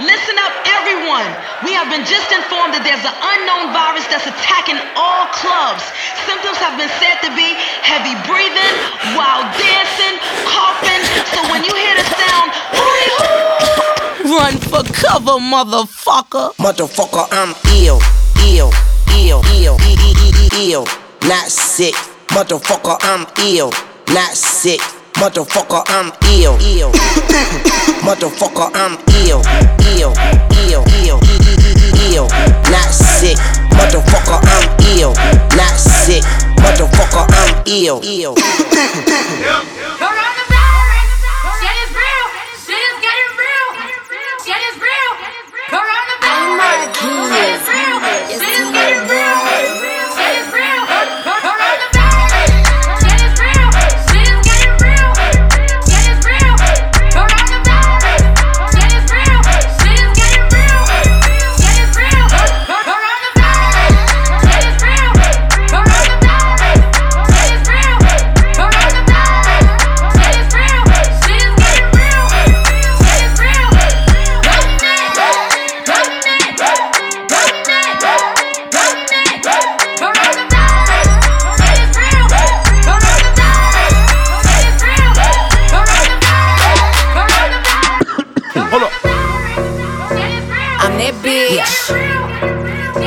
Listen up, everyone. We have been just informed that there's an unknown virus that's attacking all clubs. Symptoms have been said to be heavy breathing, wild dancing, coughing. So when you hear the sound, hooty hoo! Run for cover, motherfucker. Motherfucker, I'm ill, ill, ill, ill, ill, not sick. Motherfucker, I'm ill, not sick. Motherfucker, I'm ill, ill. Motherfucker, I'm ill, ill, ill, ill, ill, not sick. Motherfucker, I'm ill, not sick. Motherfucker, I'm ill, ill.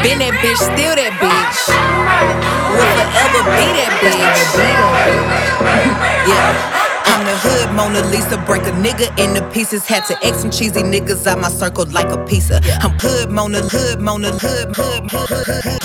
nigga in the hood Mona Lisa, break a nigga into pieces. Had to X some cheesy niggas out my circle like a pizza. I'm hood Mona, hood Mona, hood, hood, hood, hood, hood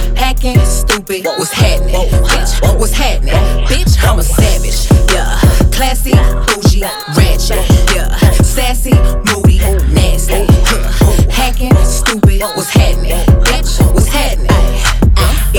Hacking, stupid. What's happening? Bitch, what's happening? Bitch, I'm a savage. Yeah. Classy, bougie, ratchet. Yeah. Sassy, moody, nasty. Hacking, stupid. What's happening? Bitch, what's happening?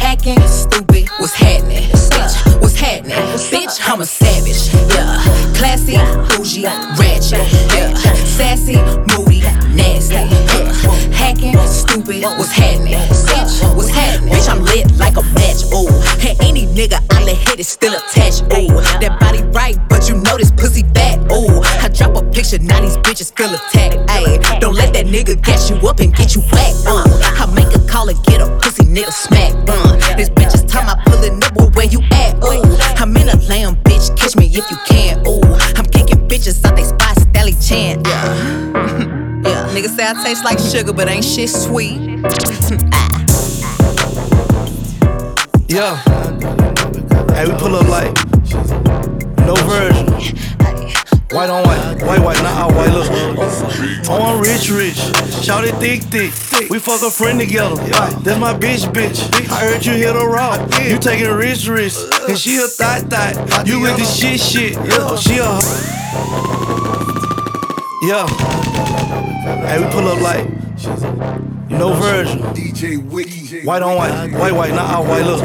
acting stupid. What's happening? Bitch, what's happening? Bitch, I'm a savage. Yeah, classy, bougie, ratchet. Yeah, sassy, moody, nasty. Yeah, hacking, stupid. What's happening? Bitch, what's happening? Bitch, I'm lit like a match. Ooh, and any nigga I let hit is still attached. Ooh, that body right, but you know this pussy fat. Ooh, I drop a picture, now these bitches feel attacked. Ayy, don't let that nigga gas you up and get you whacked. Uh, I make a call and get a pussy nigga smack. Uh, this bitch is time I pull pullin' up where you at. Ooh, I'm in a lamb, bitch. Catch me if you can. Ooh, I'm kicking bitches out they spot, Stally Chan. Yeah. yeah. Niggas say I taste like sugar, but ain't shit sweet. ah. Yeah. Hey, we pull up like no version. White on white, white, white, not all white, look. On rich, rich, shout it thick, thick. We fuck a friend together. That's my bitch, bitch. I heard you hit a rock. You taking rich, rich. And she a thot, thot. You with the shit, shit. Oh, she a. Yeah. Hey, we pull up like. No version. DJ Wiki. White on white. White, white, not all white. Look.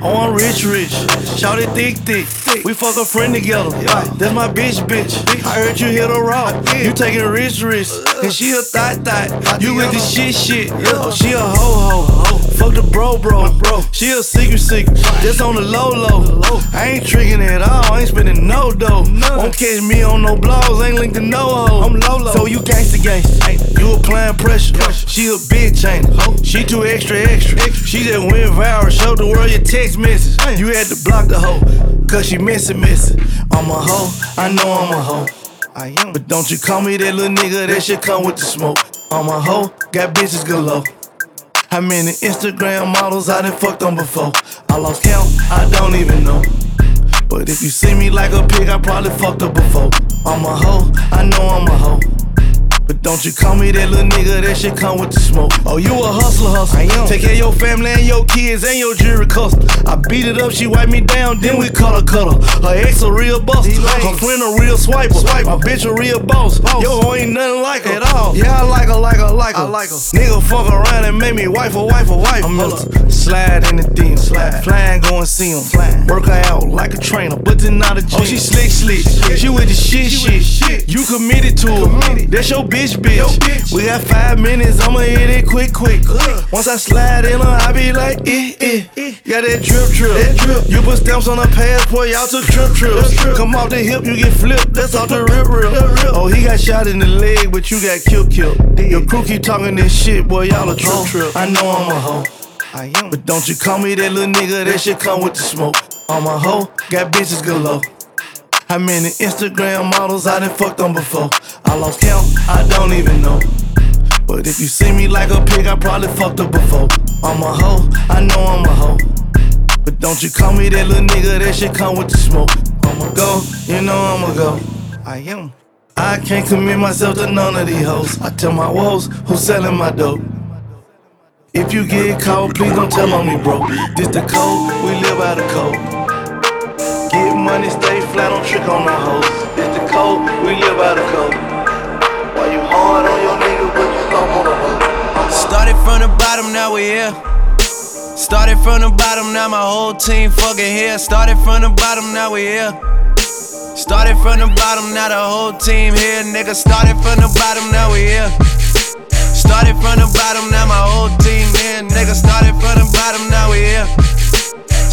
On rich, rich. Shout it thick, thick. We fuck a friend together. That's my bitch, bitch. I heard you hit a rock. You taking rich, rich. Uh. And she a thot, thot. You with the shit, shit. Oh, she a ho, ho. Fuck the bro, bro, bro. She a secret, secret. Just on the low, low. I ain't tricking at all. I ain't spending no dough. Won't catch me on no blogs. Ain't linked to no hoe. I'm low, low. So you gangsta, gangsta. You applying pressure. She a bitch, ain't? She too extra, extra. extra. She just went viral, showed the world your text message. You had to block the hoe, cause she missing, missing. I'm a hoe, I know I'm a hoe. I am. But don't you call me that little nigga, that shit come with the smoke. I'm a hoe, got bitches galore. How many Instagram models I done fucked on before? I lost count, I don't even know. But if you see me like a pig, I probably fucked up before. I'm a hoe, I know I'm a hoe. But don't you call me that little nigga, that shit come with the smoke. Oh, you a hustler, hustler. I am. Take care of your family and your kids and your jewelry custom. I beat it up, she wipe me down, then we cut her, cut her. Ex a real buster, her friend a real swiper. Swipe. My bitch a real boss. boss. Yo, ain't nothing like her. At all. Yeah, I like her, like her, like her. I like her. Nigga fuck around and make me wife a wife a wife. I'm slide in the DM, slide. Flying, go and see him. Flying. Work her out like a trainer, but then not a G. Oh, she slick, slick. She with the shit, shit. You committed to her. That's your bitch bitch, bitch. We got five minutes, I'ma hit it quick, quick. Once I slide in her, I be like, eh, eh. Got that drip, drip. That drip. You put stamps on the passport, y'all took trip, trips. Come off the hip, you get flipped. That's off the rip, rip. Oh, he got shot in the leg, but you got killed, killed. Your crew keep talking this shit, boy, y'all a trip, trip. I know I'm a hoe. I am. But don't you call me that little nigga, that shit come with the smoke. I'm a hoe, got bitches galore. How many Instagram models I done fucked on before? I lost count, I don't even know. But if you see me like a pig, I probably fucked up before. I'm a hoe, I know I'm a hoe. But don't you call me that little nigga, that shit come with the smoke. I'ma go, you know I'ma go. I am. I can't commit myself to none of these hoes. I tell my woes who's selling my dope. If you get caught, please don't tell on me, bro. This the code, we live by the code. Get money, stay flat, don't trick on the hoes. It's the code, we live by the code. Why you hard on your nigga, but you the hoe? Started from the bottom, now we here. Started from the bottom, now my whole team fucking here. Started from the bottom, now we here. Started from the bottom, now the whole team here. Nigga, started from the bottom, now we here. Started from the bottom, now my whole team here. Nigga, started from the bottom, now we here.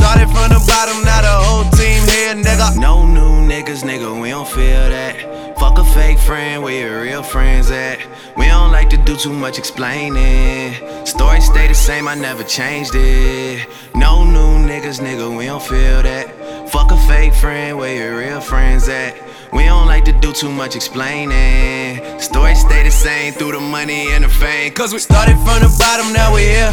Started from the bottom, now the whole team here, nigga. No new niggas, nigga, we don't feel that. Fuck a fake friend, where your real friends at? We don't like to do too much explaining. Story stay the same, I never changed it. No new niggas, nigga, we don't feel that. Fuck a fake friend, where your real friends at? We don't like to do too much explaining. Story stay the same through the money and the fame. Cause we started from the bottom, now we here.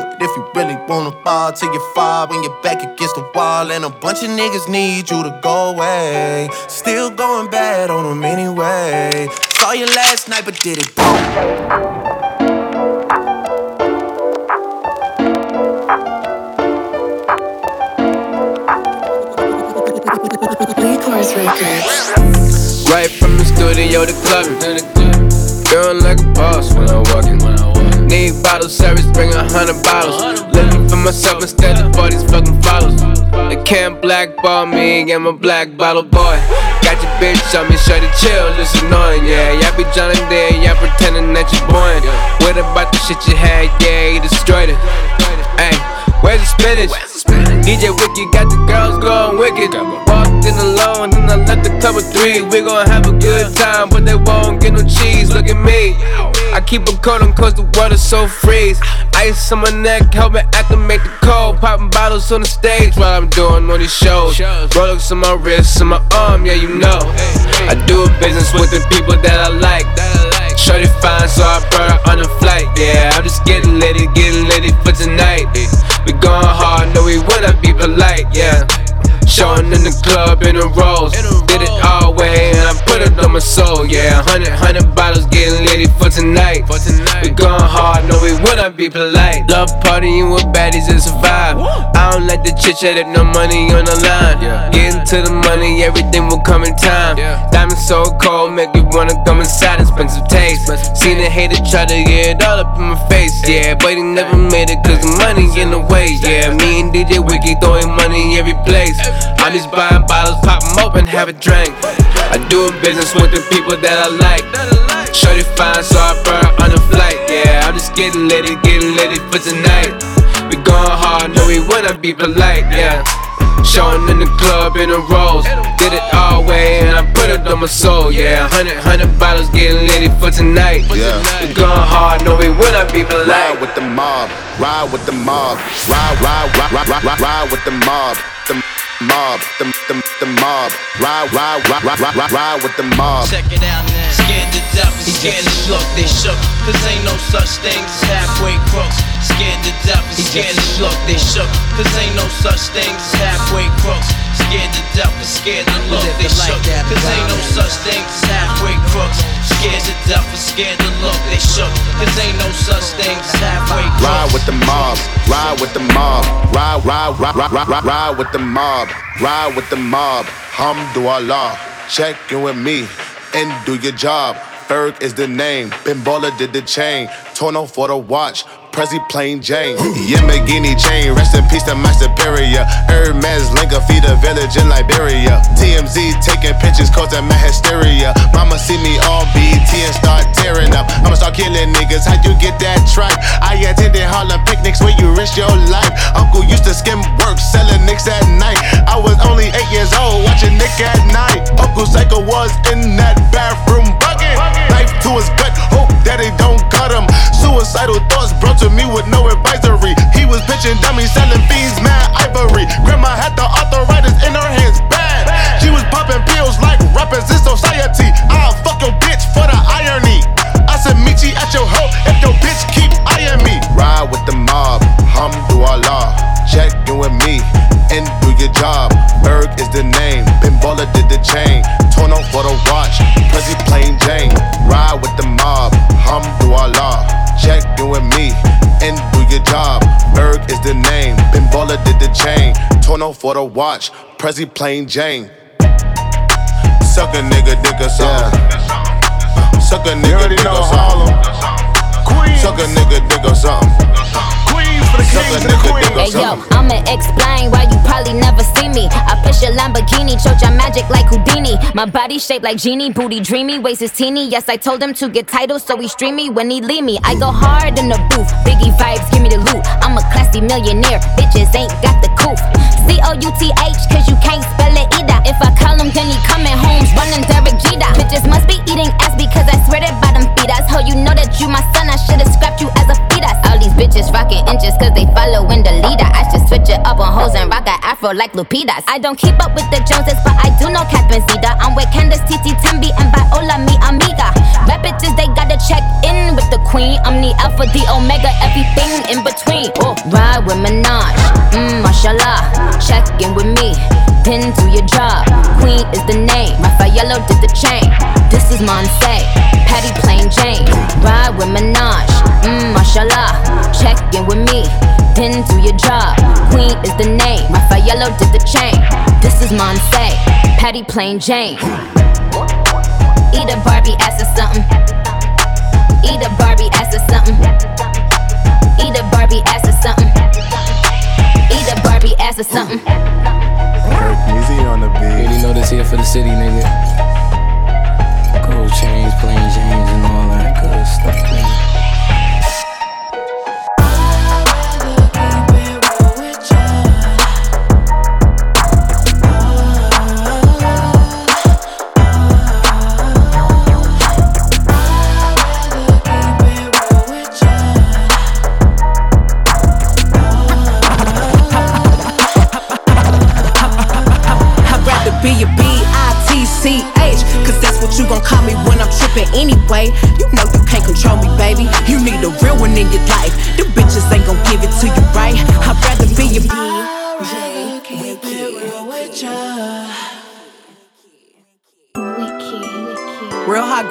Wanna fall till you fall when you're back against the wall, and a bunch of niggas need you to go away. Still going bad on them anyway. Saw you last night, but did it wrong. Right from the studio to club, feeling like a boss when I walk in. Need bottle service, bring a hundred bottles. Living for myself instead of all these fucking follows. They can't blackball me, I'm a black bottle boy. Got your bitch on me, shut it chill, it's annoying, yeah. Y'all be and there, y'all pretending that you're born. What about the shit you had, yeah, you destroyed it. Hey, where's the spinach? DJ Wiki got the girls going wicked. In alone, and I left a couple three. We gon' have a good time, but they won't get no cheese. Look at me. I keep a coat on cause the water so freeze. Ice on my neck, help me acclimate the cold. Popping bottles on the stage while I'm doing all these shows. Rolex on my wrist, on my arm, yeah, you know. I do a business with the people that I like. Shorty fine, so I brought her on a flight. Yeah, I'm just getting litty, getting litty for tonight. We going hard, no, we wanna be polite, yeah. Showing in the club in a rose. Did it all way and I put it on my soul, yeah. Hundred, hundred bottles getting litty for tonight. We going hard, no, we wanna be polite. Love partying with baddies, it's a vibe. I don't like the chit chat if no money on the line. Getting to the money, everything will come in time. Diamonds so cold, make you wanna come inside and spend some taste. Seen a hater try to get it all up in my face, yeah. But he never made it cause the money in the way, yeah. Me and DJ Wiki throwing money every place. I'm just buying bottles, pop 'em open, have a drink. I do a business with the people that I like. Shorty fine, so I her on the flight, yeah. I'm just getting litty, getting litty for tonight. We going hard, no, we wanna be polite, yeah. Showing in the club in a rose. Did it all way and I put it on my soul, yeah. Hundred, hundred bottles getting litty for tonight. Yeah. We going hard, no, we wanna be polite. Ride with the mob, ride with the mob, ride, ride, ride, ride, ride, ride, ride with the mob, the mob, the, the, the mob, ride, ride, ride, ride, ride, ride, with the mob. Check it out now. Scared to death scared to look, they shook. Cause ain't no such thing as halfway crooks. Scared to death and scared to look, they shook. Cause ain't no such thing as halfway crooks. Scared to death and scared to look, they shook. Cause ain't no such thing as halfway crooks. Scared to death and scared to look, they shook. Cause ain't no such thing as halfway crooks. Ride with the mob, ride with the mob, ride, ride, ride, ride, ride, ride, ride with the mob, ride with the mob. Hamdulillah, check in with me and do your job. Ferg is the name, Bimbola did the chain, Torno for the watch. Prezi plain Jane, Yamagini chain, rest in peace to my superior. Hermes Linka feed a village in Liberia. TMZ taking pictures causing my hysteria. Mama see me on BT and start tearing up. I'ma start killing niggas. How you get that tripe? I attended Harlem picnics where you risk your life. Uncle used to skim work, selling nicks at night. I was only eight years old, watching Nick at night. Uncle Psycho was in that bathroom bucket. Knife to his gut, hope that they don't cut him. Suicidal thoughts brought to me with no advisory. He was pitching dummies, selling fiends, mad ivory. Grandma had the arthritis in her hands, bad. She was popping pills like rappers in for the watch. Prezi plain Jane. Suck a nigga dick or something. Suck a nigga dick or something. Suck a nigga dick or something. Hey yo, I'ma explain why you probably never see me. I push a Lamborghini, choke your magic like Houdini. My body shaped like genie, booty dreamy, waist is teeny. Yes, I told him to get titles, so he stream me when he leave me. I go hard in the booth, Biggie vibes, give me the loot. I'm a classy millionaire, bitches ain't got the coof. C O U T H, cause you can't spell it either. If I call him, then he coming home, running Derek Jeter. Bitches must be eating ass because I swear that bottom feed us. Ho, you know that you my son, I should've scrapped you as a fetus. Bitches rocking inches cause they following the leader. I should switch it up on hoes and rock a afro like Lupitas. I don't keep up with the Joneses, but I do know Catherine Zeta. I'm with Candace, Titi, Tembi, and Viola, mi amiga. Rap bitches, they gotta check in with the queen. I'm the alpha, the omega, everything in between. Oh, ride with Minaj, mmm, mashallah. Check in with me, then to your job. Queen is the name, Raffaello did the chain. This is Monse, Patty Plain Jane. Ride with Minaj, mmm, mashallah. Check in with me, then do your job. Queen is the name, Raffaello did the chain. This is Monse, Patty Plain Jane. Eat a Barbie ass or something. Eat a Barbie ass or something.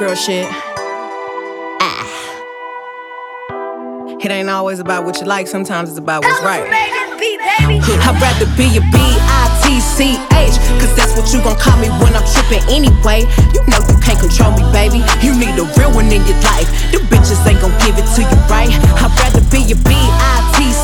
Girl shit. Ah. It ain't always about what you like, sometimes it's about what's right. I'd rather be a B-I-T-C-H Cause that's what you gon' call me when I'm trippin' anyway You know you can't control me, baby You need a real one in your life The bitches ain't gon' give it to you right I'd rather be a B-I-T-C-H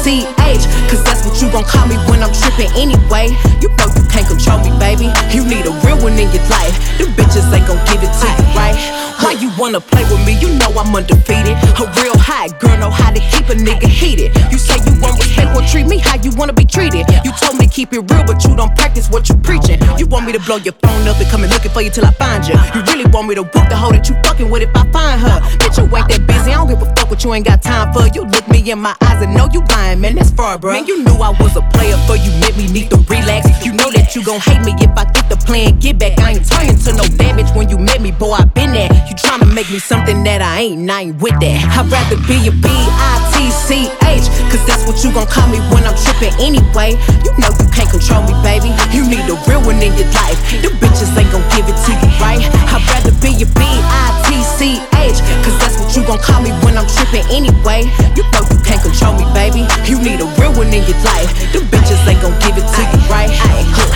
Cause that's what you gon' call me when I'm trippin' anyway You know you can't control me, baby You need a real one in your life The bitches ain't gon' give it to you right Why you wanna play with me? You know I'm undefeated A real hot girl know how to keep a nigga heated You say you want respect, well treat me how you wanna be treated. You told me keep it real, but you don't practice what you preaching. You want me to blow your phone up and come and looking for you till I find you. You really want me to whoop the hoe that you fucking with if I find her. Bitch, you ain't that busy. I don't give a fuck what you ain't got time for. You look me in my eyes and know you lying, man. That's far, bro. Man, you knew I was a player, for you made me need to relax. You that you gon' hate me if I get the plan. Get back, I ain't turning to no damage when you met me, boy. I been there. You tryna make me something that I ain't, and I ain't with that. I'd rather be a B I T C H, cause that's what you gon' call me when I'm trippin' anyway. You know you can't control me, baby. You need a real one in your life. The bitches ain't gon' give it to you right. I'd rather be a B-I-T-C-H. Cause that's what you gon' call me when I'm trippin' anyway. You know you can't control me, baby. You need a real one in your life. The bitches ain't gon' give it to you right.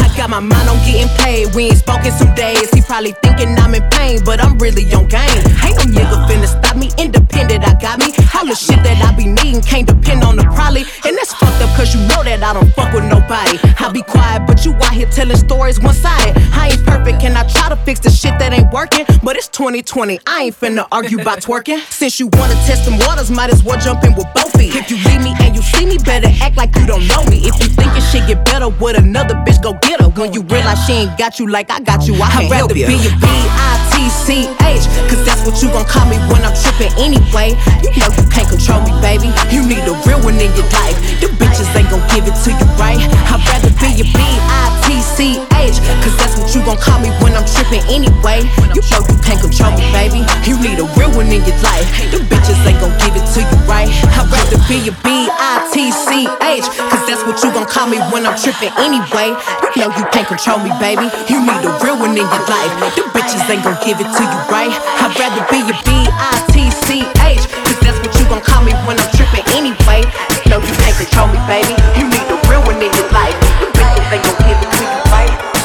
I got my mind on getting paid. We ain't spoken some days. He probably thinking I'm in pain, but I'm really on game. Ain't no nigga finna stop me. Independent, I got me. All the shit that I be needing can't depend on the probably. And that's fucked up cause you know that I don't fuck with nobody. I be quiet, but you out here telling stories one sided. I ain't perfect, and I try to fix the shit that ain't working. But it's 2020, I ain't finna argue about twerking. Since you wanna test them waters, might as well jump in with both feet. If you leave me and you see me, better act like you don't know me. If you think your shit get better with another bitch, go get her. When you realize she ain't got you like I got you, I can't I'd rather be a B-I-T-C-H. Cause that's what you gon' call me when I'm trippin' anyway. You know you can't control me, baby. You need a real one in your life. The bitches ain't gon' give it to you right. I'd rather be a B-I-T-C-H. Cause that's what you gon' call me when I'm trippin' anyway. You know you can't control me, baby. You need a real one in your life. The bitches ain't gon' give it to you right. I'd rather be a B-I-T-C-H. Cause that's what you gon' call me when I'm trippin' anyway. You know you can't control me, baby. You need a real one in your life. The bitches ain't gon' give it to you right. I'd rather be a B-I-T-C-H. Cause that's what you gon' call me when I'm trippin' anyway. You know you can't control me, baby. You need a real one in your life. The bitches ain't gon'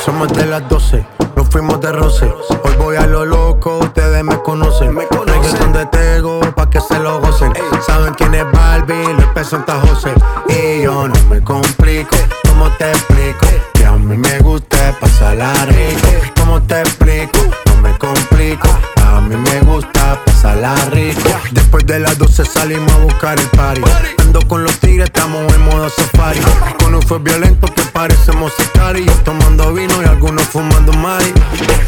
Somos de las 12, nos fuimos de roce. Hoy voy a lo loco, ustedes me conocen. Me conocen de Tego, pa' que se lo gocen. Saben quién es Barbie, les presenta José. Y yo no me complico, ¿cómo te explico? A mí me gusta pasarla rico. ¿Cómo te explico? No me complico. A mí me gusta pasarla rico. Después de las 12 salimos a buscar el party. Ando con los tigres, estamos en modo safari. Con un fue violento que parecemos sicarios. Tomando vino y algunos fumando mari.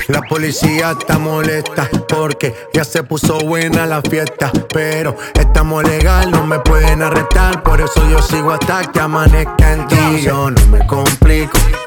La policía está molesta porque ya se puso buena la fiesta. Pero estamos legal, no me pueden arrestar. Por eso yo sigo hasta que amanezca en ti. Yo no me complico,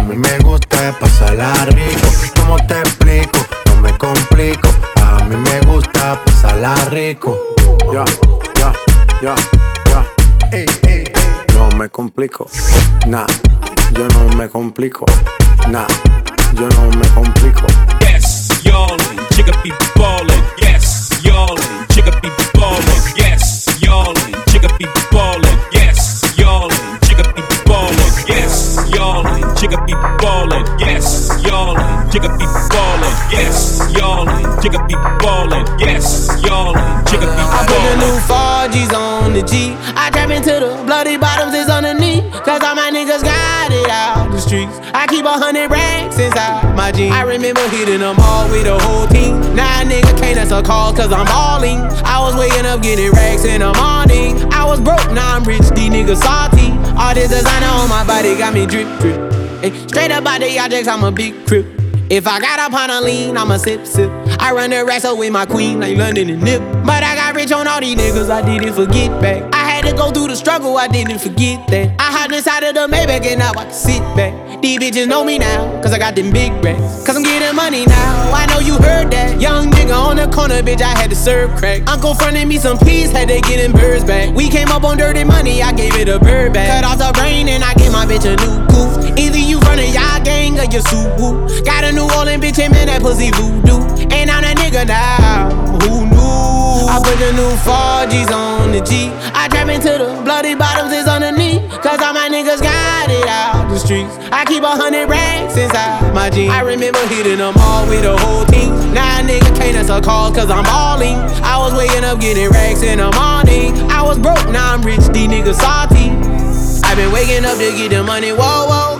A mí me gusta pasarla rico. ¿Cómo te explico? No me complico. A mí me gusta pasarla rico. Ya, ya, ya, ya. Ey, ey, ey. No me complico. Nah, yo no me complico. Nah, yo no me complico. Yes, y'allin', jigga be ballin'. Yes, y'allin', jigga be ballin'. Yes, y'allin', jigga be ballin'. Jigga be ballin'. Yes, y'allin', jigga be ballin'. Yes, y'allin', jigga be ballin'. Yes, y'allin', jigga be I put the new 4G's on the G. I trap into the bloody bottoms is underneath. Cause all my niggas got it out the streets. I keep a hundred racks inside my jeans. I remember hitting them all with the whole team. Now a nigga can't answer calls cause I'm balling. I was waking up getting racks in the morning. I was broke, now I'm rich, these niggas salty. All this designer on my body got me drip drip. Hey, straight up out the objects, I'm a big crip. If I got up on a lean, I'ma sip sip. I run the racks with my queen like London and Nip. But I got rich on all these niggas, I did it for get back. I had to go through the struggle, I didn't forget that. I hopped inside of the Maybach and now I can sit back. These bitches know me now, cause I got them big racks. Cause I'm getting money now, I know you heard that. Young nigga on the corner, bitch, I had to serve crack. Uncle fronted me some peas, had to get them birds back. We came up on dirty money, I gave it a bird back. Cut off the brain and I gave my bitch a new goof. Either you running y'all gang or you Subu. Got a New Orleans bitch, and man, that pussy voodoo. And I'm that nigga now? I put the new 4G's on the G. I trap into the bloody bottoms is underneath. Cause all my niggas got it out the streets. I keep a hundred racks inside my jeans. I remember hitting them all with the whole team. Now nigga can't answer calls cause I'm balling. I was waking up getting racks in the morning. I was broke, now I'm rich, these niggas salty. i been waking up to get the money, whoa, whoa.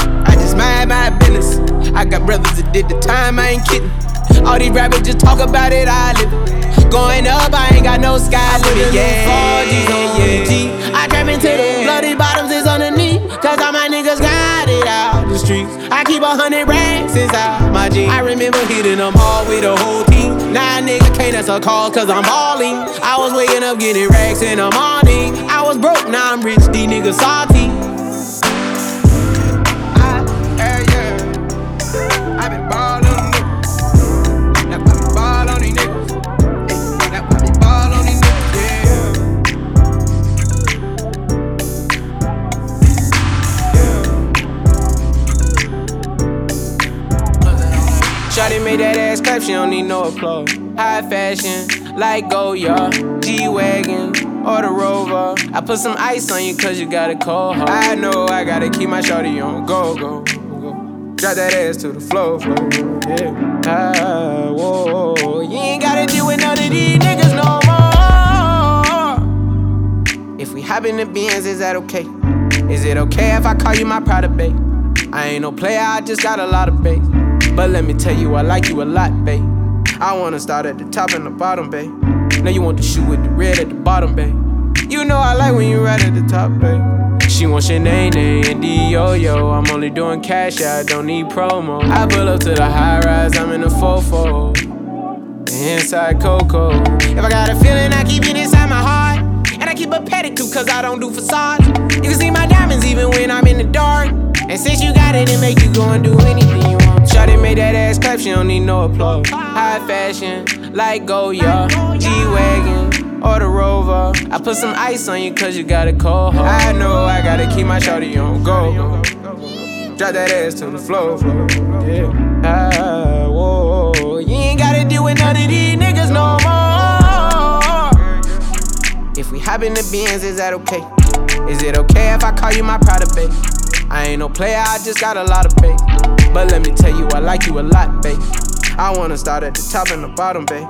I just mind my business. I got brothers that did the time, I ain't kidding. All these rappers just talk about it, I live it. Going up, I ain't got no sky limit. Yeah, 4G's on yeah. G. I trap into the bloody bottoms is underneath. Cause all my niggas got it out the streets. I keep a hundred racks inside my jeans. I remember hitting them all with a whole team. Now a nigga can't answer calls cause I'm balling. I was waking up getting racks in the morning. I was broke, now I'm rich, these niggas salty. Shawty made that ass clap, she don't need no applause. High fashion, like Goya, G-Wagon, or the rover. I put some ice on you cause you got a cold heart. I know I gotta keep my shorty on go go. Drop that ass to the floor, floor, yeah. Ah, whoa, you ain't gotta deal with none of these niggas no more. If we hop in the Benz, is that okay? Is it okay if I call you my pride babe? I ain't no player, I just got a lot of bass. But let me tell you, I like you a lot, babe. I wanna start at the top and the bottom, babe. Now you want the shoe with the red at the bottom, babe. You know I like when you right at the top, babe. She wants Sinead and D-Yo-Yo. I'm only doing cash, I don't need promo. I pull up to the high rise, I'm in the fofo. Inside Coco. If I got a feeling, I keep it inside my heart. And I keep a pedicure, cause I don't do facades. You can see my diamonds even when I'm in the dark. And since you got it, it make you go and do anything you want. Shawty made that ass clap, she don't need no applause. High fashion, like Goya, G-Wagon, or the Rover. I put some ice on you cause you got a cold heart. I know I gotta keep my shawty on go. Drop that ass to the floor. Yeah. Ah, whoa. You ain't gotta deal with none of these niggas no more. If we hop in the Benz, is that okay? Is it okay if I call you my pride of babe? I ain't no player, I just got a lot of bait. But let me tell you, I like you a lot, babe. I wanna start at the top and the bottom, babe.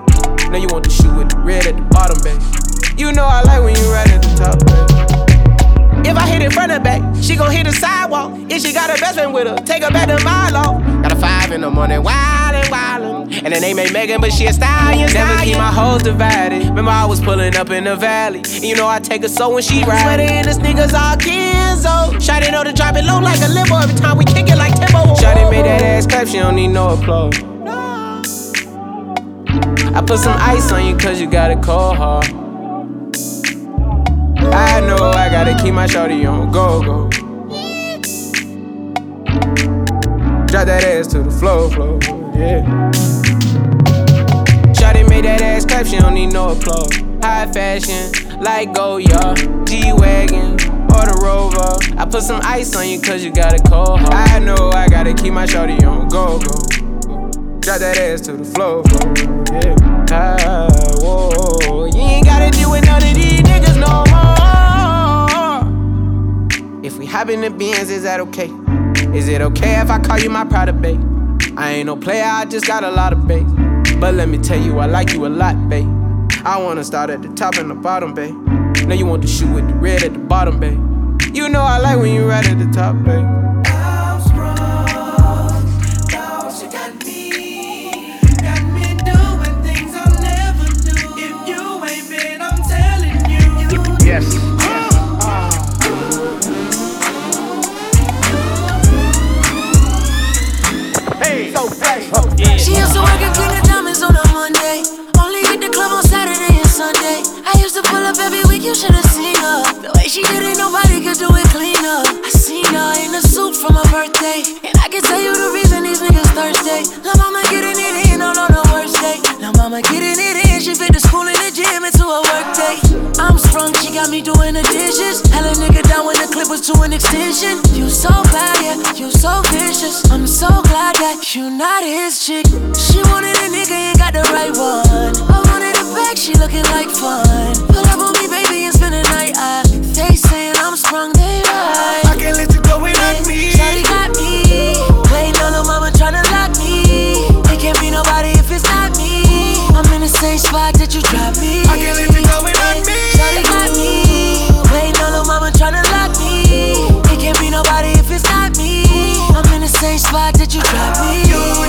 Now you want the shoe with the red at the bottom, babe. You know I like when you right at the top, babe. If I hit it front and back, she gon' hit the sidewalk. If she got her best friend with her, take her back to Milo. Got a five in the morning, wildin', wildin'. And the name ain't Megan, but she a stallion. Never keep my hoes divided. Remember I was pulling up in the valley. And you know I take her so when she ride. Sweater in the sneakers all Kenzo. Shawty know to drop it low like a limo every time we kick it like Timbo. Shawty made that ass clap, she don't need no applause. I put some ice on you cause you got a cold heart. I know I gotta keep my shorty on go go. Drop that ass to the floor, floor, yeah. Shawty made that ass clap, she don't need no applause. High fashion, like Goya, G-Wagon, or the Rover. I put some ice on you cause you got a cold heart. I know I gotta keep my shorty on go go. Drop that ass to the floor, yeah. Ah, whoa, you ain't gotta deal with none of these niggas no more. If we hop in the Benz, is that okay? Is it okay if I call you my pride of babe? I ain't no player, I just got a lot of bass. But let me tell you, I like you a lot, babe. I wanna start at the top and the bottom, babe. Now you want the shoe with the red at the bottom, babe. You know I like when you right at the top, babe. She used to work at King of Diamonds on a Monday. Only hit the club on Saturday and Sunday. I used to pull up every week, you should've seen her. The way she did it, nobody could do it cleaner. I her in a suit for my birthday. And I can tell you the reason these niggas thirsty. La mama getting it in on, on the worst day. La mama getting it in, she fit the school and the gym into a work day. I'm sprung, she got me doing the dishes. Hella nigga down when the clip was to an extension. You so bad, yeah, you so vicious. I'm so glad that you not his chick. She wanted a nigga, ain't got the right one. I wanted a back, she looking like fun. Pull up on me, baby, and spend the night. I, they saying I'm sprung, they right. Same spot that you dropped me. I can't let you go without me. Shawty got me. Waiting on the mama tryna lock me. It can't be nobody if it's not me. I'm in the same spot that you dropped me.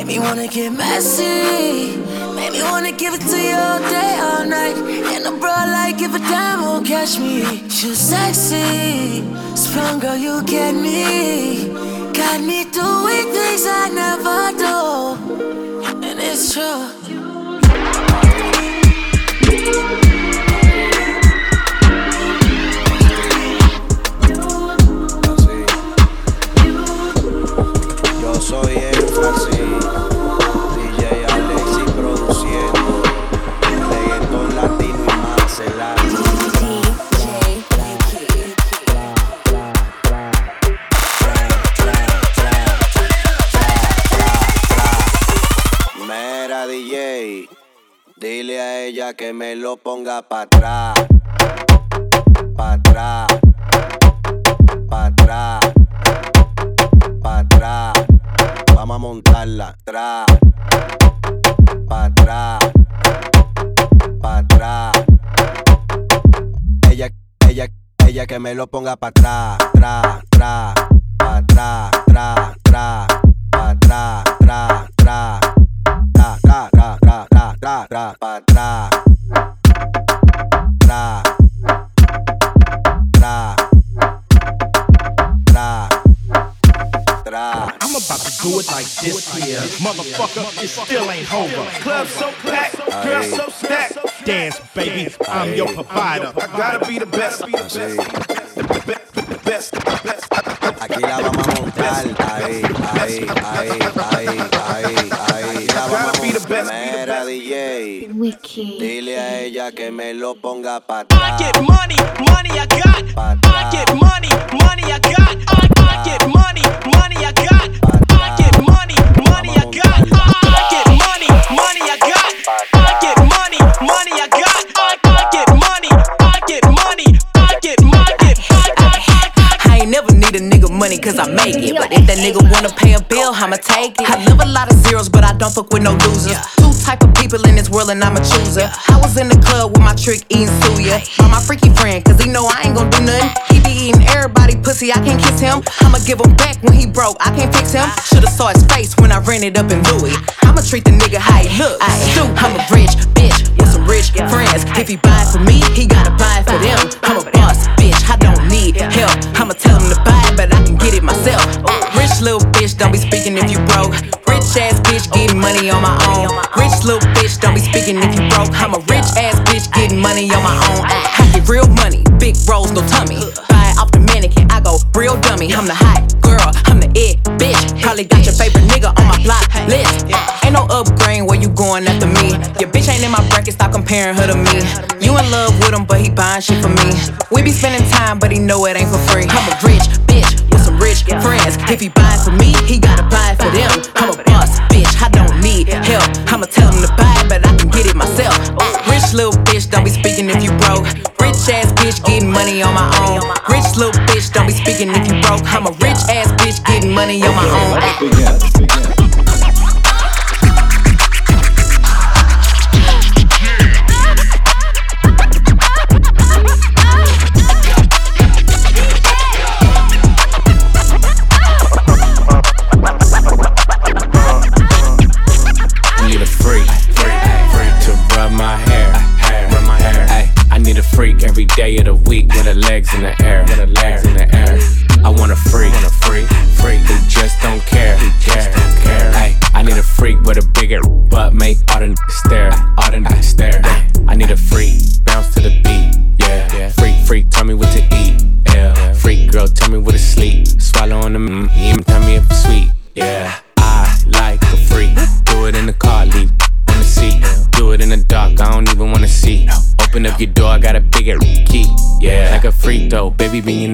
Make me wanna get messy. Make me wanna give it to you all day, all night. And a bra like give a damn who'll catch me. You sexy. Sprung girl, you get me. Got me doing things I never do. And it's true. Soy DJ Alexis produciendo Legué con la tima más el alma Mera DJ Dile a ella que me lo ponga pa' atrás Pa' atrás Pa' atrás. A montarla, atrás, pa' atrás, pa' atrás. Ella, ella, ella que me lo ponga pa' atrás, tra, tra, pa' atrás, tra, tra, pa' atrás, tra, tra, tra, tra, tra, tra, tra, tra, tra, pa' about to do it like this here. Motherfucker, it still ain't over. Club so packed, girl so stacked. Dance, baby, I'm your provider. I gotta be the best. Be the best. Aquí la vamos a montar, ahí, ahí, ahí, ahí, ahí, ahí. La vamos a montar. Mera DJ, dile a ella que me lo ponga pa' atrás. I get money, money I got. Pa' I get money, money I got. Cause I make it. But if that nigga wanna pay a bill, I'ma take it. I live a lot of zeros, but I don't fuck with no losers. Two type of people in this world and I'm a chooser. I was in the club with my trick eating suya. By my freaky friend, cause he know I ain't gon' do nothing. He be eating everybody pussy, I can't kiss him. I'ma give him back when he broke, I can't fix him. Should've saw his face when I ran it up in Louis. I'ma treat the nigga how he look. I do, I'm a rich bitch with some rich friends. If he buy for me, he gotta buy for them. I'm a boss bitch, I don't need help. Don't be speaking if you broke. Rich ass bitch getting money on my own. Rich little bitch, don't be speaking if you broke. I'm a rich ass bitch getting money on my own. I get real money, big rolls, no tummy. Buy off the mannequin, I go real dummy. I'm the hot girl, I'm the it bitch. Probably got your favorite nigga on my block list. Uh, ain't no upgrade where you going after me. Your bitch ain't in my bracket, stop comparing her to me. You in love with him, but he buying shit for me. We be spending time, but he know it ain't for free. I'm a rich bitch friends. If he buy for me, he gotta buy for them. I'm a boss bitch, I don't need help. I'ma tell him to buy but I can get it myself. Oh, rich little bitch, don't be speaking if you broke. Rich ass bitch getting money on my own. Rich little bitch, don't be speaking if you broke. I'm a rich ass bitch getting money on my own. Baby, your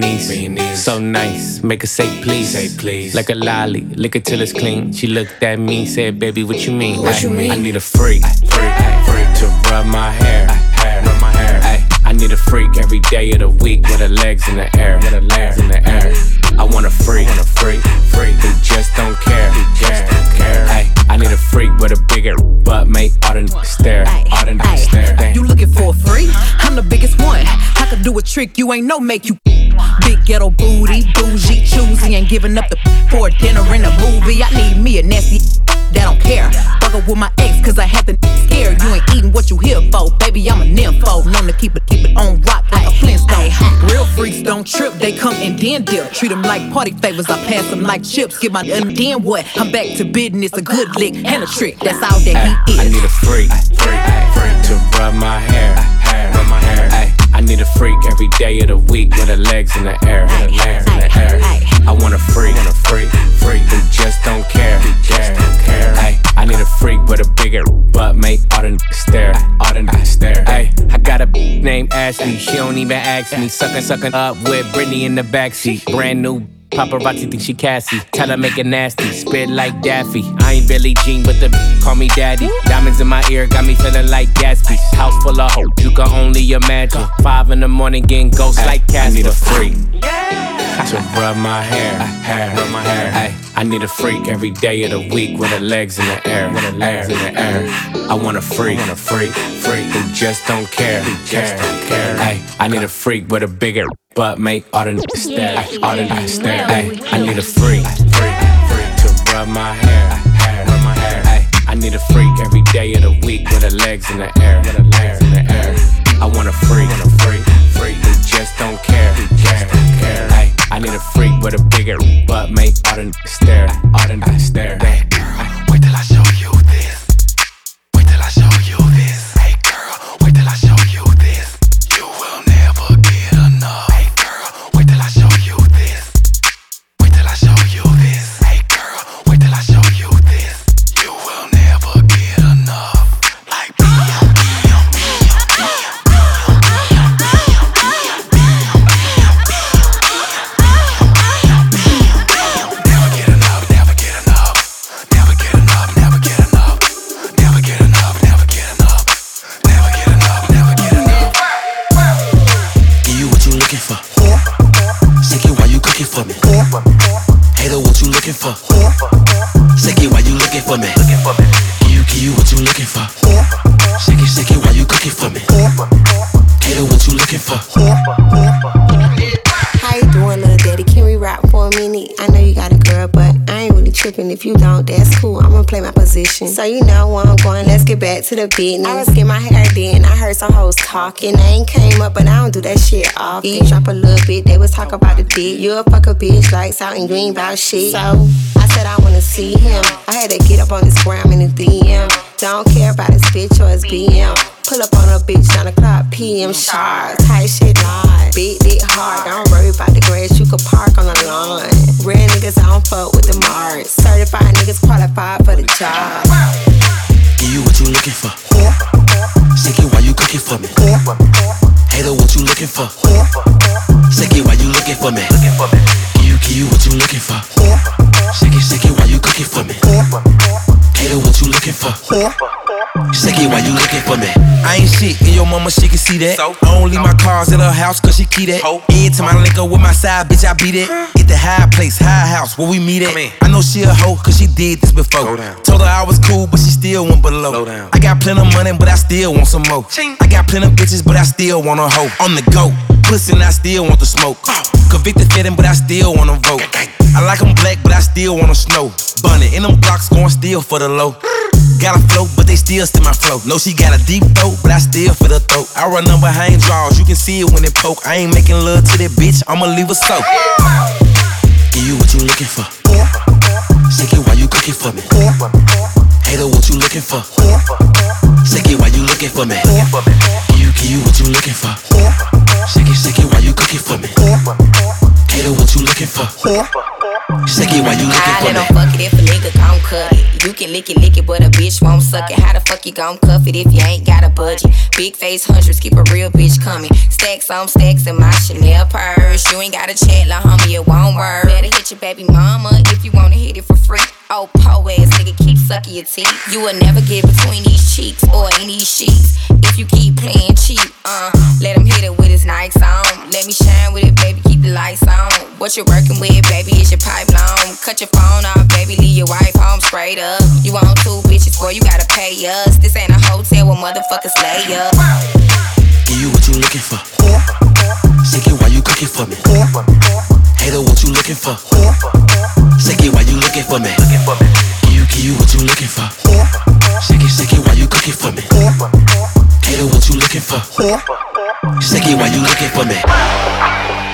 niece. So nice, make her say please. Say please. Like a lolly, lick it till it's clean. She looked at me, said, baby, what you mean? What you mean? I need a freak, freak, freak to rub my hair, hair, rub my hair. I need a freak every day of the week with her legs in the air, with her legs in the air. I want a freak, want a freak, freak who just don't care, who just don't care. Ay, I need a freak with a bigger butt, make all the niggas stare, all the niggas stare. Damn. You looking for a free? I'm the biggest one. I could do a trick you ain't no make you. Big ghetto booty, bougie, choosy, ain't giving up the for a dinner and a movie. I need me a nasty that don't care. Fuck up with my ex, cause I had the scared. You ain't eating what you here for, baby. I'm a nympho. Known to keep it, keep it trip, they come and then dip. Treat them like party favors, I pass them like chips. Get my and then what? I'm back to business, a good lick and a trick. That's all that he is. I need a freak, freak, freak to rub my hair, hair, rub my hair. I need a freak every day of the week with her legs in the air, with her legs in the air. I want a freak, want a freak, freak who just don't care, who just don't care. Ay, I need a freak with a bigger butt, make all the niggas stare, all the niggas stare. Ay, I got a named Ashley, she don't even ask me, sucking, sucking up with Britney in the backseat, brand new. Paparazzi think she Cassie. Tell her make it nasty. Spit like Daffy. I ain't Billie Jean, but the call me daddy. Diamonds in my ear got me feeling like Gatsby. House full of hope, you can only imagine. Five in the morning getting ghosts like Casper. I need a freak. To rub my hair, hair, rub my hair. Ay, I need a freak every day of the week with her legs in the air, with her legs in the air. I want a freak, want a freak, freak who just don't care, who just don't care. Ay, I need a freak with a bigger butt, make all the niggas stare, ay, all the niggas stare. Ay, I need a freak, freak, freak to rub my hair, hair, rub my hair. Ay, I need a freak every day of the week with her legs in the air, with her legs in the air. I want a freak, want a freak, freak who just don't care, I need a freak with a bigger butt, make all the stare, all the stare. You don't, that's cool. I'ma play my position. So you know where I'm going. Let's get back to the business. I was getting my hair done. I heard some hoes talking. I ain't came up, but I don't do that shit often. Drop a little bit. They was talking about the dick. You a fuck a bitch, lights out and green about shit. So I said I wanna see him. I had to get up on this gram in the DM. Don't care about his bitch or his BM. Pull up on a bitch 9 o'clock PM sharp. Tight shit line. Big dick hard. Don't worry about the grass. You could park on the lawn. Real niggas, I don't fuck with the marks. Certified niggas qualified for the job. Give you what you looking for. Shake it while you cooking for me. Hater, what you looking for? Shake it while you looking for me. Give you, give you what you looking for. Shake it, shake it while you cooking for me. Hater, what you looking for? Shake it while you looking for me. I ain't shit, and your mama, she can see that. I don't leave my cars at her house, cause she keep that. Every time I link up with my side, bitch, I beat it. At the high place, high house, where we meet at. I know she a hoe, cause she did this before. Told her I was cool, but she still went below. I got plenty of money, but I still want some more. I got plenty of bitches, but I still want a hoe. On the go, pussy, and I still want the smoke. Convicted fitting, but I still wanna vote. I like 'em black, but I still wanna snow. Bunny in them blocks, going still for the low. Got a flow, but they still still my flow. No, she got a deep throat, but I still for the throat. I run number behind draws, you can see it when it poke. I ain't making love to that bitch, I'ma leave her so. Give you what you looking for. Shake it while you cooking for me. Hater, what you looking for? Shake it, why you looking for me? Give you, give you what you looking for? Shake it, shake it, why you cooking for me? Hater, what you looking for? Shake it, why you looking for me? him fuck it if a nigga gon' cut it. You can lick it, lick it, but a bitch won't suck it. How the fuck you gon' cuff it if you ain't got a budget? Big face hundreds, keep a real bitch coming. Stacks on stacks in my Chanel purse. You ain't got a chat, la homie, it won't work. Better hit your baby mama if you wanna hit it for free. Oh, po ass nigga, keep sucking your teeth. You will never get between these cheeks or in these sheets. If you keep playing cheap, uh, let him hit it with his Nikes on. Let me shine with it, baby, keep the lights on. What you working with, baby, is your pipe long. Cut your phone off, baby, leave your wife home straight up. You want two bitches, boy, you gotta pay us. This ain't a hotel where motherfuckers lay up. Give you what you looking for? Shake it, why you cooking for me? Hater, what you looking for? Shake it, why you looking for me? Give you, give you what you looking for? Shake it, shake it, why you cooking for me? Hater, what you looking for? Shake it, why you looking for me?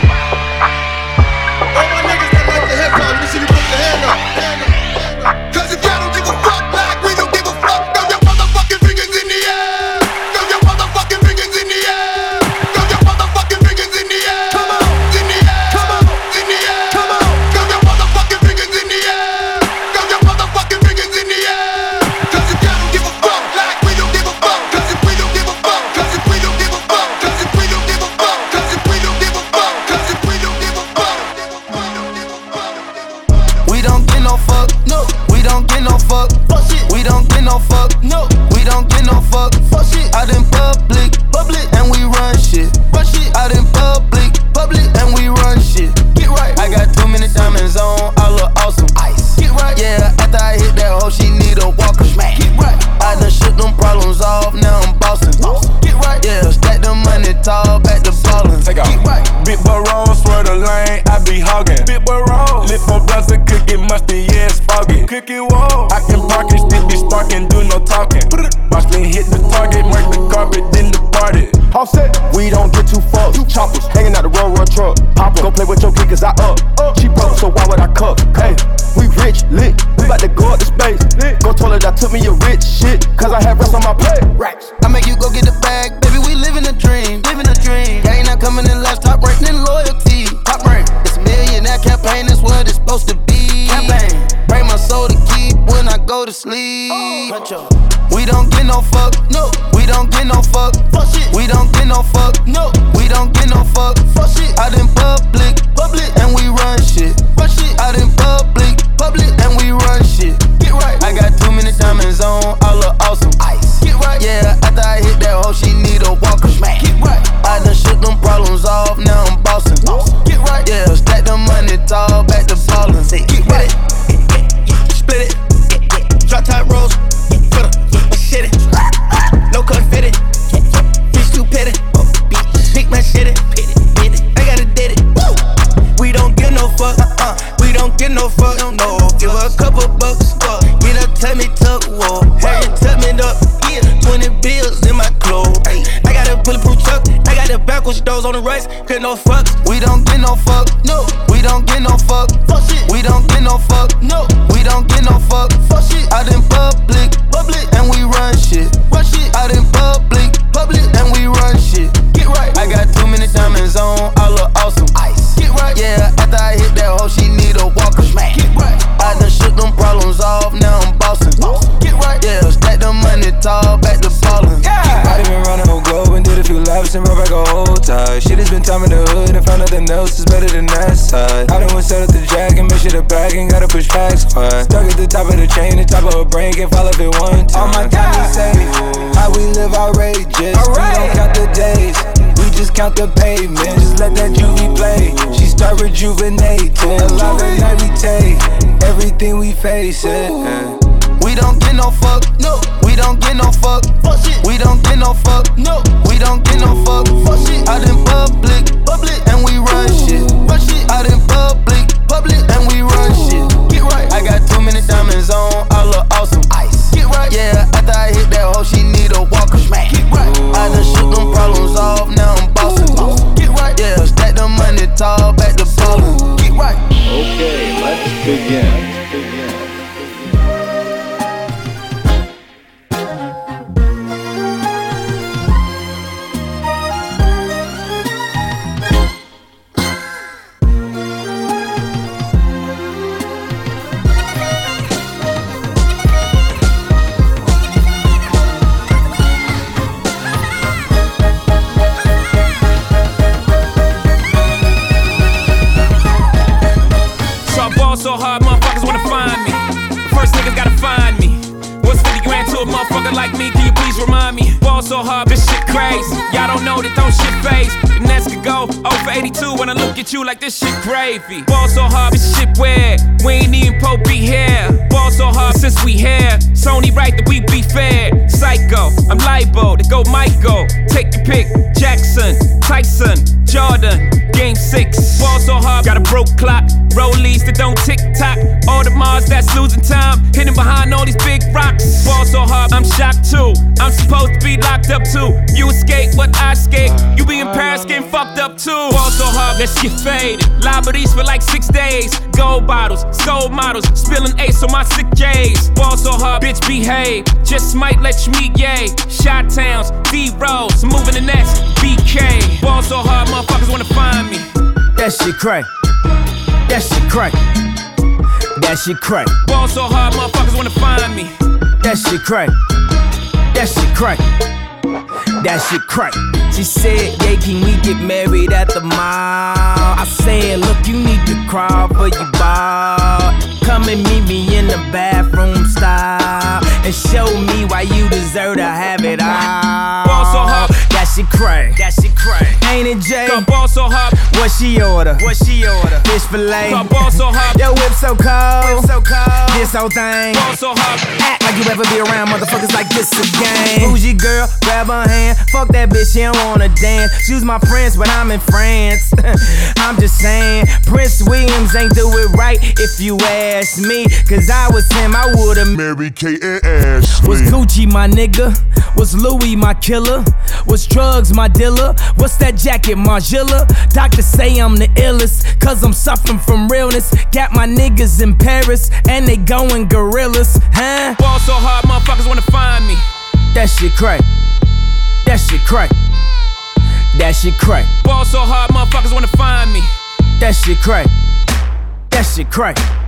Fuck. No. Give a couple bucks. Uh, get a tummy tuck. Whoa. Have it tuck me up. Yeah. 20 bills in my clothes. Ay. I got a bulletproof truck. I got the backwards doors on the rice. Get no fucks. We don't get no fuck. No. We don't get no fuck. Fuck shit. We don't get no fuck. No. We don't get no fuck. Fuck shit. Out in a and brought back a whole tie. Shit has been time in the hood and found nothing else is better than that side. I done went set up the jack and make sure the bag and gotta push packs quiet. Stuck at the top of the chain, the top of a brain, can't fall if it one time. All my time is safe. How we live outrageous. We don't count the days. We just count the pavement. Just let that juvie play. She start rejuvenating. Alive and take Everything we face it. We don't get no fuck, no. We don't get no fuck, fuck shit. We don't get no fuck, no. We don't get no fuck, fuck shit. Out in public, public, and we run shit. Run shit. Out in public, public, and we run shit. Get right. I got too many diamonds on, I look awesome. Ice. Get right. Yeah, after I hit that hoe, she need a walker. Smack. Get right. I done shook them problems off, now I'm bossing. Get right. Yeah, stack the money tall, back to ballin'. Get right. Okay, let's begin. Don't shit phase. The Nets could go 0 for 82 when I look at you like this shit gravy. Ball so hard, this shit weird. We ain't even Pope be here. Ball so hard since we here. Sony right that we be fair. Psycho, I'm libo to go Michael. Take your pick. Jackson, Tyson, Jordan. Game six. Ball so hard, got a broke clock. Rollies that don't tick tock. All the Mars that's losing time. Hidden behind all these big rocks. Ball so hard, I'm shocked too. I'm supposed to be locked up too. You escape, but I escape. You be in Paris getting fucked up too. Ball so hard, let's get faded. Liberties for like six days. Gold bottles, gold models. Spilling ace on my sick J's. Ball so hard, bitch behave. Just might let you meet yay. Shot towns, D rolls, moving the next BK. Ball so hard, motherfuckers wanna find me. That shit crack. That shit crack. That shit crack. Ball so hard, motherfuckers wanna find me. That shit crack. That shit crack. That shit crack. She said, Yeah, can we get married at the mall? I said, Look, you need to crawl for your ball. Come and meet me in the bathroom style and show me why you deserve to have it all. Ball so hard. Shit crack. That shit crack. Ain't it Jay? So hard. What she order? What she order? Fish fillet. Got ball so hard. Yo, whip so cold. Whip so cold. This whole thing. Ball so hard. Act like you ever be around motherfuckers like this again. Bougie girl, grab her hand. Fuck that bitch, she don't wanna dance. She's my friends, but I'm in France. I'm just saying, Prince Williams ain't do it right if you ask me. Cause I was him, I would've married Kate and Ashley. Was Gucci my nigga? Was Louis my killer? Was drugs my dealer? What's that jacket, Margiela? Doctors say I'm the illest, cause I'm suffering from realness. Got my niggas in Paris, and they going gorillas, huh? Ball so hard, motherfuckers wanna find me. That shit crack. That shit crack. That shit crack. Ball so hard, motherfuckers wanna find me. That shit crack. That shit crack.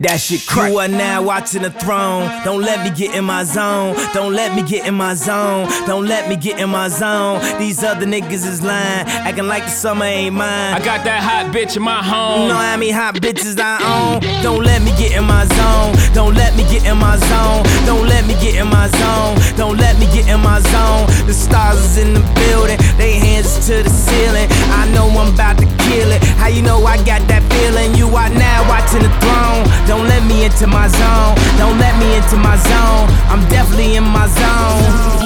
That shit crack. You are now watching the throne. Don't let me get in my zone. Don't let me get in my zone. Don't let me get in my zone. These other niggas is lying, acting like the summer ain't mine. I got that hot bitch in my home. You know how many hot bitches I own. Don't let me get in my zone. Don't let me get in my zone. Don't let me get in my zone. Don't let me get in my zone. The stars is in the building. They hands to the ceiling. I know I'm about to kill it. How you know I got that feeling? You are now watching the throne. Don't let me into my zone. Don't let me into my zone. I'm definitely in my zone.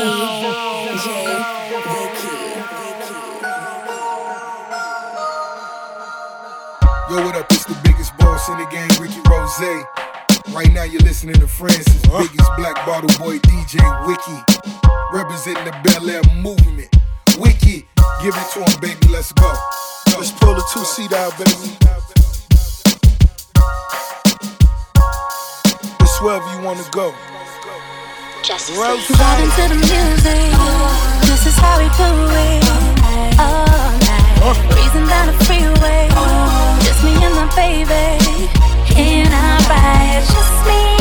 Yo, what up? It's the biggest boss in the game, Ricky Rose. Right now, you're listening to Francis, biggest black bottle boy DJ Wiki, representing the Bel Air movement. Wiki, give it to him, baby. Let's go. Let's pull the two seat out, baby. It's wherever you wanna go. Just Vibing to the music. This is how we do it. All night. Breezing down the freeway. Just me and my baby. In our ride. Just me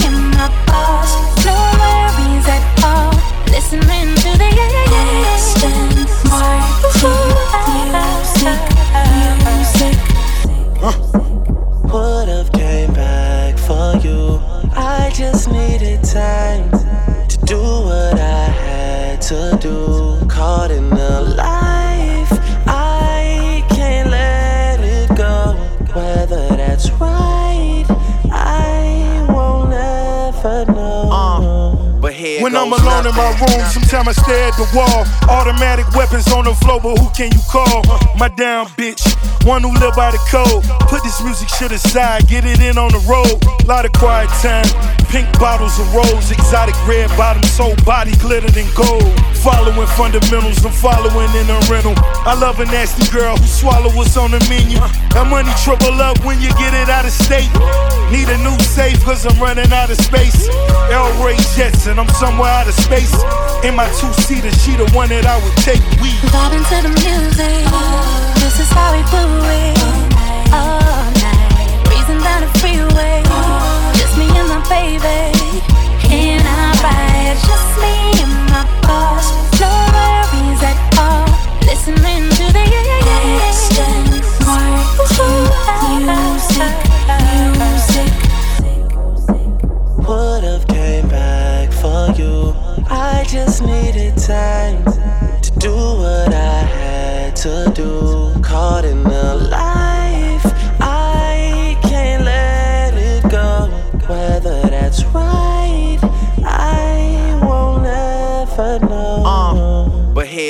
can you call? My down bitch, one who live by the code. Put this music shit aside, get it in on the road. Lot of quiet time, pink bottles of rose, exotic red bottoms, soul body glittered in gold. Following fundamentals, I'm following in a rental. I love a nasty girl who swallow what's on the menu. That money triple up when you get it out of state. Need a new safe, cause I'm running out of space. El Ray Jetson, I'm somewhere out of space. In my two seater, she the one that I would take. We Vibing to the music. This is how we do it. All night. Down the freeway. Just me and my baby. In our ride. Just me and my boss. No worries at all. Listening to the Aston Would've came back for you. you. I just needed time to do what I had to do. Caught in the life,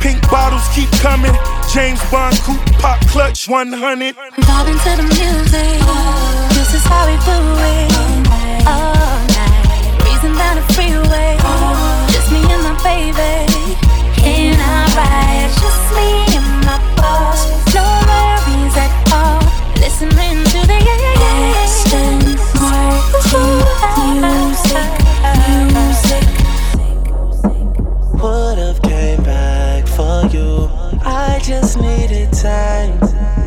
Pink bottles keep coming. James Bond coupe pop clutch 100. Vibing to the music. This is how we do it. All night. Reason down the freeway. Just me and my baby. In our ride. Just me just needed time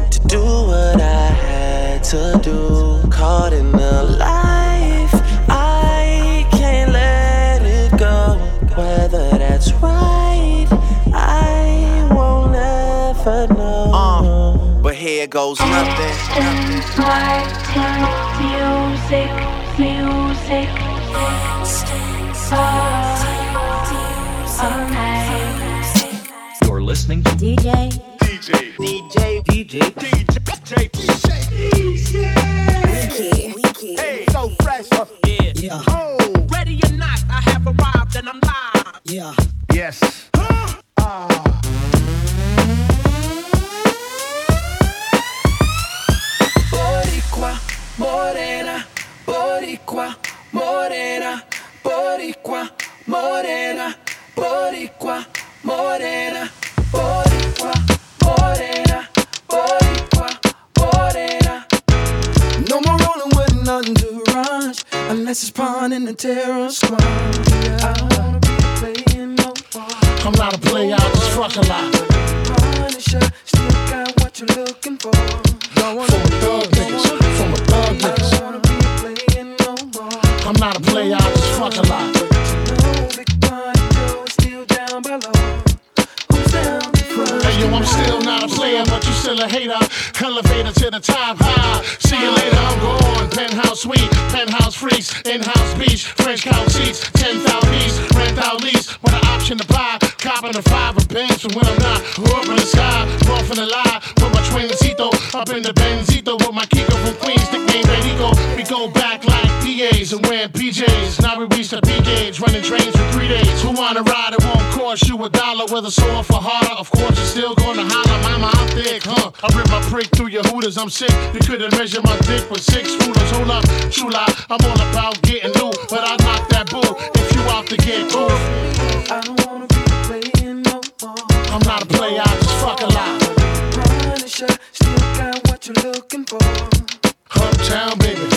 to do what I had to do. Caught in the life, I can't let it go. Whether that's right, I won't ever know. Uh, but here goes nothing. Music, music, all night. You're listening to DJ, DJ, DJ, DJ, DJ, DJ. DJ. Hey, so fresh. Yeah. yeah. Oh, ready or not, I have arrived and I'm live. Yeah. Yes. Ah. Boricua, morena, boricua, morena, boricua, morena, boricua, morena, boricua, morena, boricua, morena. No more rolling with nothing to rush unless it's pawn in the terror squad. Yeah. I don't wanna be playing no more. I'm not a player, I just fuck a lot. Punisher, still got what you're looking for. From a thug niggas, from a thug niggas. I don't wanna be playing no more. I'm not a player, I just fuck a lot. Still a hater. Elevator to the top, high. See you later, I'm gone. Penthouse suite, penthouse freaks, in-house beach, French couch seats, 10,000 east, rent out lease, with an option to buy. Copping a five of from when I'm not. Up in the sky, off in the lie, with my twincito, up in the Benzito, with my Kiko from Queens, nickname Benito. We go back like PAs and wearing PJs. Now we reach the peak age, running trains cost you a dollar, whether sore for harder. Of course, you're still gonna holler, mama, I'm thick, huh? I rip my prick through your hooters, I'm sick. You couldn't measure my dick with six rulers. Hold up, true lie, I'm all about getting loot, but I knock that bull if you out to get cool. I don't wanna be playing no more. I'm not a player, I just fuck a lot. Punisher, still got what you're looking for. Uptown, baby,